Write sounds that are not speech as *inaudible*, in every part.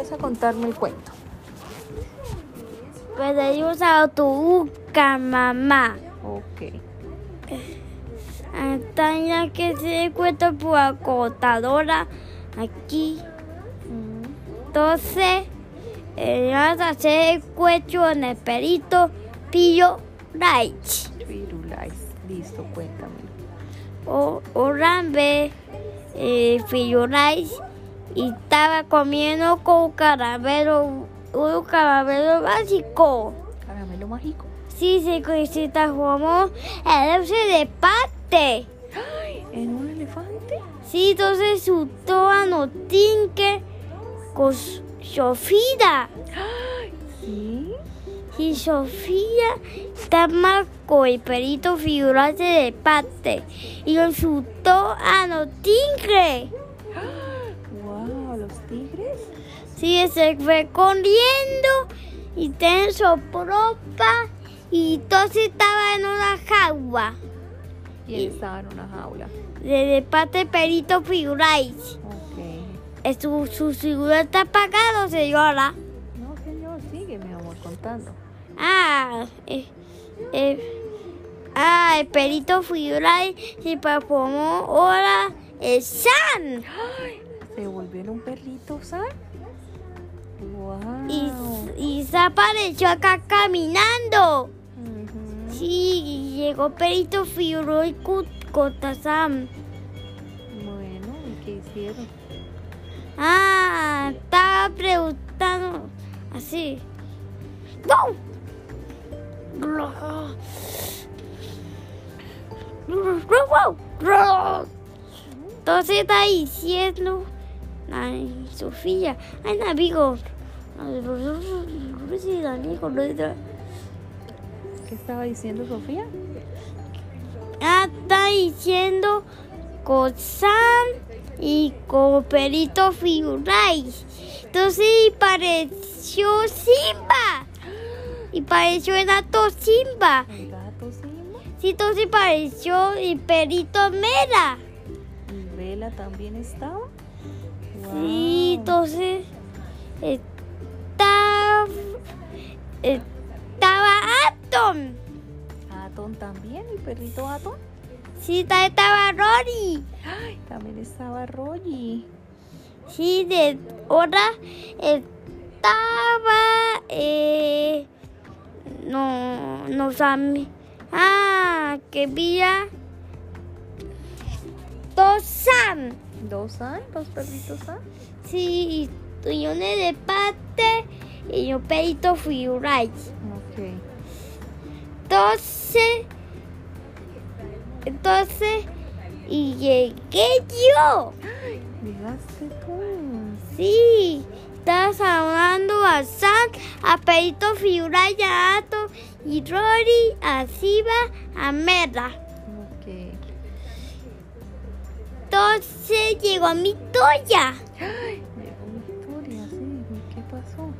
empieza a contarme el cuento. Pedimos a tu uca, mamá. Ok. Hasta ya que se encuentra por la computadora aquí. Entonces, eh, vamos a hacer el cuento en el perito Pillo. Firulais. Listo, cuéntame. O, Orambe eh, Pillo Rice y estaba comiendo con caramelo, un caramelo básico. Caramelo mágico. Sí, se, se transformó en ese de parte. ¿En un elefante? Sí, entonces su toa no tinque con Sofía. Sí. Y Sofía está más con el perito figurante de parte. Y con su toa tigres. Sí, se fue corriendo y tiene su ropa. Y entonces estaba en una jaula. Y estaba en una jaula. De, de parte perito figuráis. Ok. Su, su figura está apagada, señora. No, señor, sigue, mi amor, contando. Ah, eh, eh, ah, el perito figuráis se transformó ahora el San. ¿Se volvió en un perrito. Wow. Y, y se apareció acá caminando. Sí, y llegó perito figuráis con Sam. Bueno, ¿y qué hicieron? Ah, estaba preguntando así. ¡No! Entonces está diciendo, ay, Sofía, ay, amigo. ¿Qué estaba diciendo Sofía? Ah, está diciendo con Sam y con Perito Figuráis. Entonces y pareció Simba. Y pareció el gato Simba. ¿El gato Simba? Sí, entonces pareció el Perito Mera. ¿Y Vela también estaba? Sí, Wow. entonces estaba, estaba Atom. Atom también, el perrito Atom. Sí, ta- estaba Rory. Ay, también estaba Rogy. Sí, de ahora estaba. Eh, no, no sabe. Ah, que había. Dos Sam. ¿Dos han? ¿Dos perritos han? Sí, y uno de parte y un perito figuráis. Ok. Entonces. Entonces. Y llegué yo. ¿Llegaste tú? Sí, estás hablando a Sam, a Perito Figuray, a Ato y Rory, a Siba, a Merla. Ok. Entonces llegó mi toya. Llegó Victoria, sí. ¿Y qué pasó?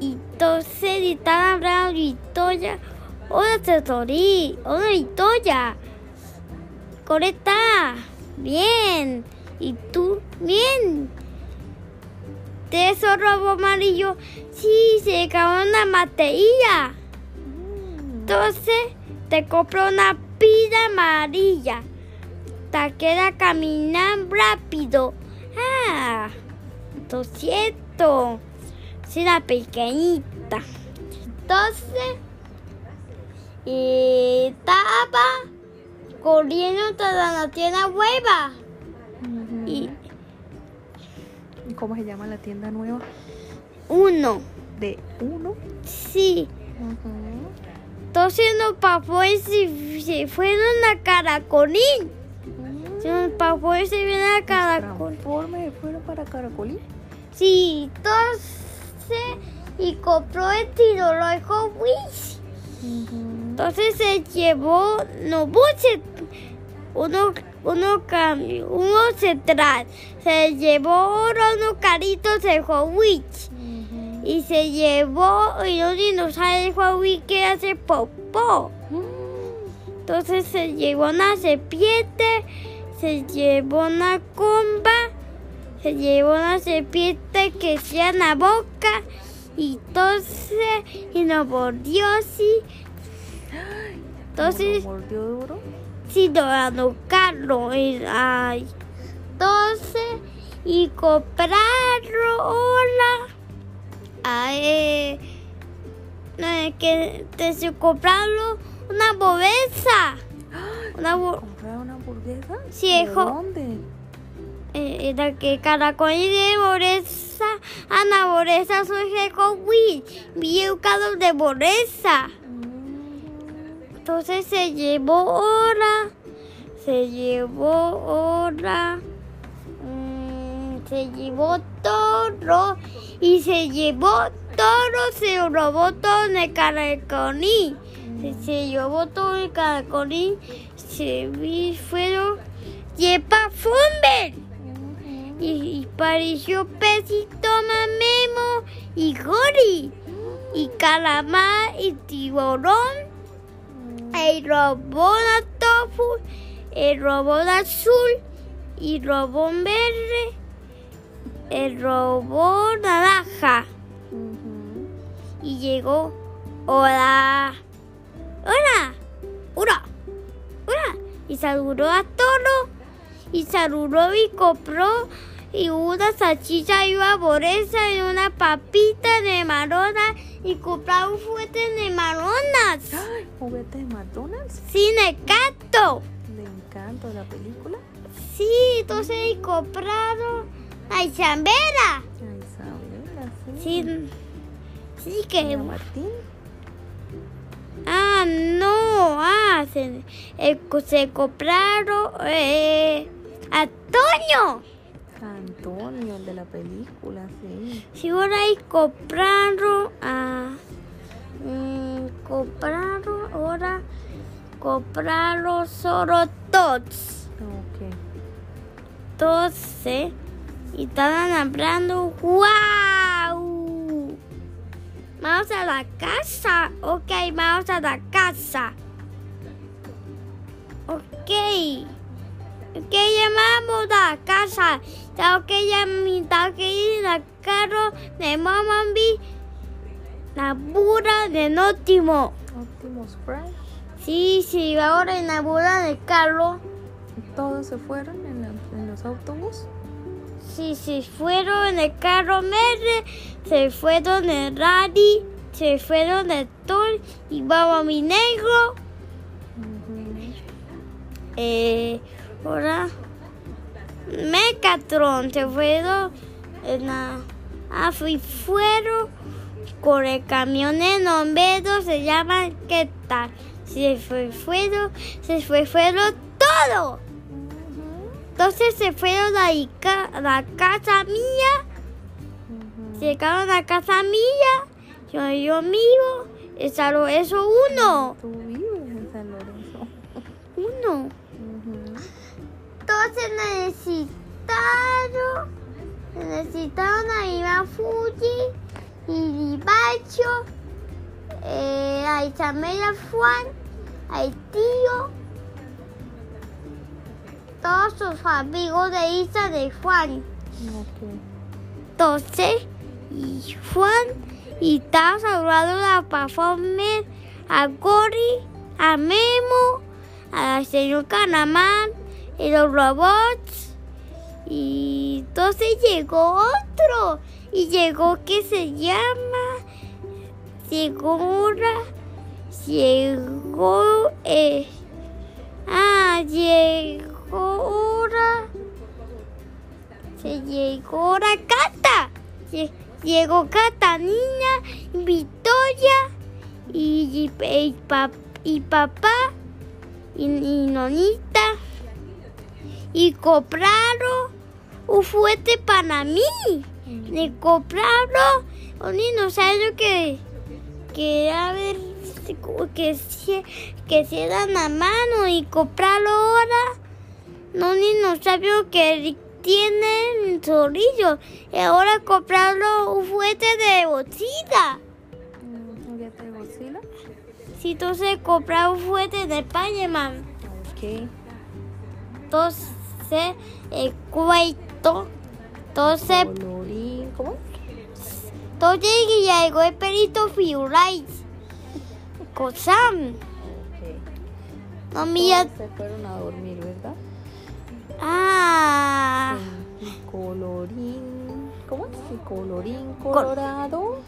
Y entonces están hablando de toya. Hola, Tesorí. Hola, Toya. ¿Cómo está? Bien. ¿Y tú? Bien. ¿De eso robo amarillo? Sí, se acabó una batería. Mm, Entonces te compro una pila amarilla. Te queda caminar rápido. Ah, lo siento. Sí, la pequeñita. Entonces, estaba corriendo hasta la tienda nueva. Y ¿Y cómo se llama la tienda nueva? uno, De uno. sí. Ujú. Entonces nos pasó y se, se fueron a Caracolín. Se nos pasó y se viene a Caracol. Transforme fueron para Caracolí. Sí, entonces, y compró el tirolojo Wish. Entonces se llevó, no buses, uno, uno cambio, uno se trae. Se llevó unos caritos de Wish. Y se llevó, y no dinosaurios de Wish que hace popó. Entonces se llevó una serpiente, se llevó una comba se llevó una serpiente que hacía en la boca y entonces y nos mordió así. Entonces, ¿Lo mordió duro? sí, no carro. Y, ay, entonces, y compraron ahora. Ay, no, es que te se compraron una bolsa. *gasps* Una bo- ¿Comprar una hamburguesa? Sí, ¿De hijo. dónde? eh, era que caracol de bolsa, Ana bolsa soy con Wii, vi educado de. Mm, Entonces se llevó hora, se llevó hora, mm, se llevó todo y se llevó todo, se robó todo en el caracolí. Se, llevó todo el caracolí, se fueron, y perfume. ujú. Y, y pareció pesito mamemo y gori y calamar y tiburón. El robot tofu, el robot azul y robot verde, el robot naranja. Y llegó, hola, hola, hola, hola. Y saludó a todos. Y saludó y compró y una salchicha y una boresa y una papita de marona y compró un fuerte de maronas. Ay, ¿Juguete de McDonald's? Sin el gato. ¿Le encanta la película? Sí, entonces y compraron la chambera. Ay, Isabela, sí. Sí, sí que Martín. Ah, no, ah, se, eh, se compraron eh, Antonio. Antonio, el de la película, sí. Si ahora hay compraron, ah, mm, compraron, ahora compraron solo dos. Ok. Entonces, y estaban hablando, wow. Vamos a la casa. Ok, vamos a la casa. Ok. Ok, llamamos a la casa. Tengo que llamar, tengo que ir al carro de Mamambi. La burra de Nótimo. Optimus Prime. Sí, sí, ahora en la burra del carro. Todos se fueron en, la- en los autobuses. Sí, se fueron en el carro verde, se fueron en Rally, se fueron en Thor y vamos mi negro. Eh, ahora Mecatron se fueron en la ah, fueron con el camión de bomberos se llama ¿qué tal? Se fue, fueron, se fue, fueron todo. Entonces se fueron a la, casa mía. Llegaron a casa mía, yo, yo mío, esa lo- eso uno, Tú vives en San Lorenzo. uno. Ujú. Entonces necesitaron, necesitaron a Iván Fuji y Libacho, eh, a Isabela Juan, a tío, todos sus amigos de Isa de Juan. Entonces, y Juan y estaba saludando a Performer, a Gori, a Memo, al señor Canamán y los robots. Y entonces llegó otro. Y llegó que se llama. Llegó ahora. Llegó. Eh, ah, llegó ahora. Se llegó la Cata. Lle- Llegó Cata, niña, Victoria y, y, y y papá y, nonita. Y compraron un fuerte para mí. Le compraron un dinosaurio que, que a ver que se, que se dan a mano y comprarlo ahora. No un dinosaurio que tiene zorrillo. Y ahora comprarlo un fuerte de bolsita. Mm, ¿Juguete de Godzilla? Si entonces comprar un fuerte de Spider-Man. Ok. Entonces el cuento Entonces, Colorín, ¿cómo? entonces llegó el perrito Firulais. Con Sam. Ok. No, mía. Se fueron a dormir, ¿verdad? Colorín, ¿cómo es? Colorín colorado.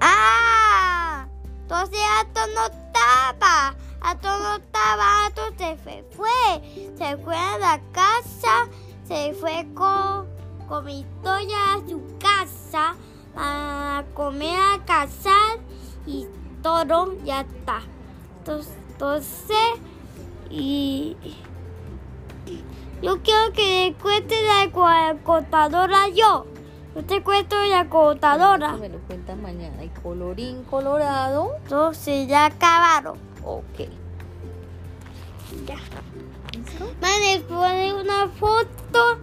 Ah. Entonces Ato no estaba. Ato no estaba. Ato se fue. Se fue a la casa. Se fue con, con Victoria a su casa. A comer, a cazar. Y todo ya está. Entonces, entonces y yo quiero que le cuente la co- contadora yo. Yo te cuento la contadora. Me lo cuentan mañana. Y colorín colorado. Entonces ya acabaron. Ok. Ya. Madre, pone una foto.